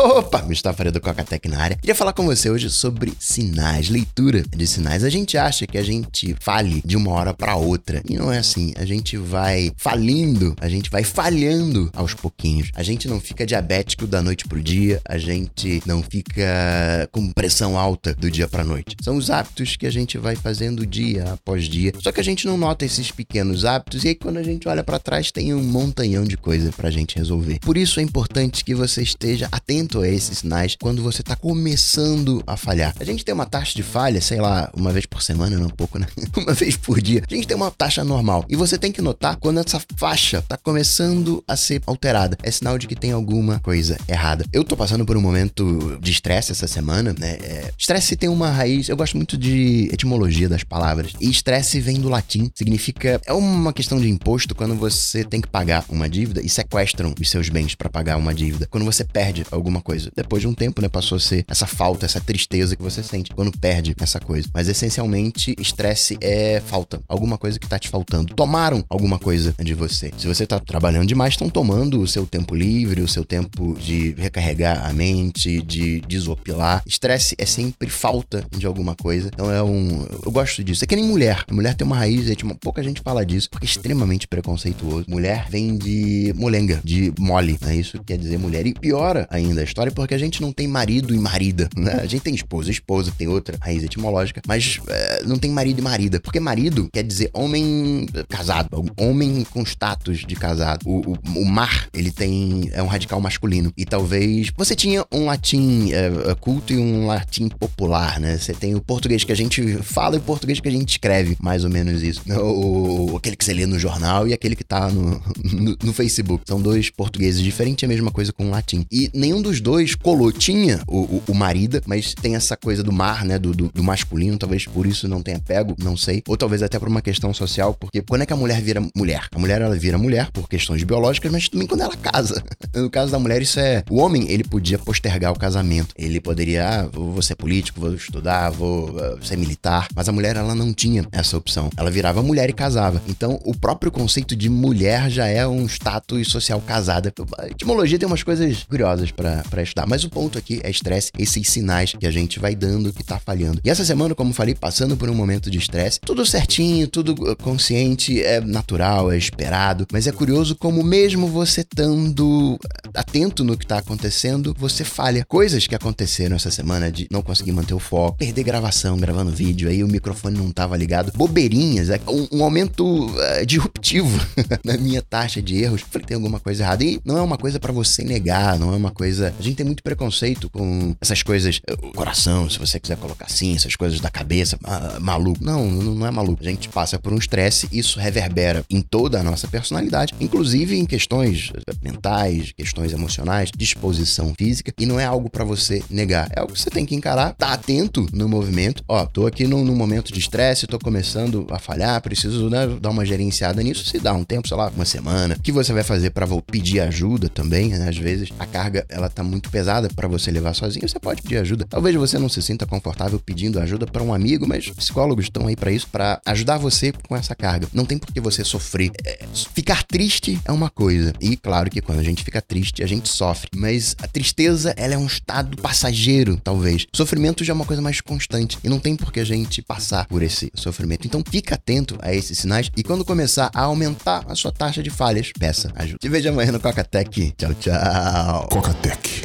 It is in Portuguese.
Opa, Mustafa do Cocatec na área. Queria falar com você hoje sobre sinais, leitura de sinais. A gente acha que a gente fale de uma hora para outra e não é assim. A gente vai falindo, a gente vai falhando aos pouquinhos. A gente não fica diabético da noite pro dia, a gente não fica com pressão alta do dia para noite. São os hábitos que a gente vai fazendo dia após dia. Só que a gente não nota esses pequenos hábitos e aí quando a gente olha para trás tem um montanhão de coisa pra gente resolver. Por isso é importante que você esteja atento a esses sinais quando você está começando a falhar. A gente tem uma taxa de falha, sei lá, uma vez por semana, não um pouco, né? uma vez por dia. A gente tem uma taxa normal. E você tem que notar quando essa faixa está começando a ser alterada. É sinal de que tem alguma coisa errada. Eu tô passando por um momento de estresse essa semana, né? É, estresse tem uma raiz. Eu gosto muito de etimologia das palavras. E estresse vem do latim. Significa. É uma questão de imposto quando você tem que pagar uma dívida e sequestram os seus bens para pagar uma dívida. Quando você perde alguma coisa. Depois de um tempo, né? Passou a ser essa falta, essa tristeza que você sente quando perde essa coisa. Mas essencialmente, estresse é falta. Alguma coisa que tá te faltando. Tomaram alguma coisa de você. Se você tá trabalhando demais, estão tomando o seu tempo livre, o seu tempo de recarregar a mente, de desopilar. Estresse é sempre falta de alguma coisa. Então é um. Eu gosto disso. É que nem mulher. A mulher tem uma raiz, é, tipo, pouca gente fala disso, porque é extremamente preconceituoso. Mulher vem de molenga, de mole. Né? Isso quer dizer mulher. E piora ainda história porque a gente não tem marido e marida. Né? A gente tem esposa e esposa, tem outra raiz etimológica, mas é, não tem marido e marida. Porque marido quer dizer homem casado, homem com status de casado. O, o, o mar, ele tem. é um radical masculino. E talvez. Você tinha um latim é, culto e um latim popular, né? Você tem o português que a gente fala e o português que a gente escreve, mais ou menos isso. O, aquele que você lê no jornal e aquele que tá no, no, no Facebook. São dois portugueses diferentes, é a mesma coisa com o latim. E nenhum dos dois colou. Tinha o, o, o marida, mas tem essa coisa do mar, né? Do, do, do, masculino, talvez por isso não tenha pego, não sei. Ou talvez até por uma questão social, porque quando é que a mulher vira mulher? A mulher, ela vira mulher por questões biológicas, mas também quando ela casa. No caso da mulher, isso é. O homem, ele podia postergar o casamento. Ele poderia, ah, vou ser político, vou estudar, vou uh, ser militar. Mas a mulher, ela não tinha essa opção. Ela virava mulher e casava. Então, o próprio conceito de mulher já é um status social casada. A etimologia tem umas coisas curiosas para estudar. Mas o ponto aqui é estresse, esses sinais que a gente vai dando que tá falhando. E essa semana, como falei, passando por um momento de estresse, tudo certinho, tudo uh, consciente, é natural, é esperado. Mas é curioso como, mesmo você estando atento no que tá acontecendo, você falha. Coisas que aconteceram essa semana de não conseguir manter o foco, perder gravação, gravando vídeo, aí o microfone não tava ligado, bobeirinhas, é um, um aumento uh, disruptivo na minha taxa de erros. Falei, tem alguma coisa errada. E não é uma coisa para você negar, não é uma coisa. A gente tem muito preconceito com essas coisas, o coração, se você quiser colocar assim, essas coisas da cabeça, maluco. Não, não é maluco. A gente passa por um estresse, isso reverbera em toda a nossa personalidade, inclusive em questões mentais, questões emocionais, disposição física, e não é algo para você negar. É algo que você tem que encarar, tá atento no movimento. Ó, tô aqui num, num momento de estresse, tô começando a falhar, preciso né, dar uma gerenciada nisso. Se dá um tempo, sei lá, uma semana. O que você vai fazer para pedir ajuda também? Né? Às vezes a carga ela tá muito pesada para você levar sozinho, você pode pedir ajuda. Talvez você não se sinta confortável pedindo ajuda para um amigo, mas psicólogos estão aí para isso, para ajudar você com essa carga. Não tem por que você sofrer. É, ficar triste é uma coisa. E claro que quando a gente fica triste, a gente sofre. Mas a tristeza, ela é um estado passageiro, talvez. Sofrimento já é uma coisa mais constante. E não tem por que a gente passar por esse sofrimento. Então fica atento a esses sinais. E quando começar a aumentar a sua taxa de falhas, peça ajuda. Te vejo amanhã no Coca Tech. Tchau, tchau. Coca Tech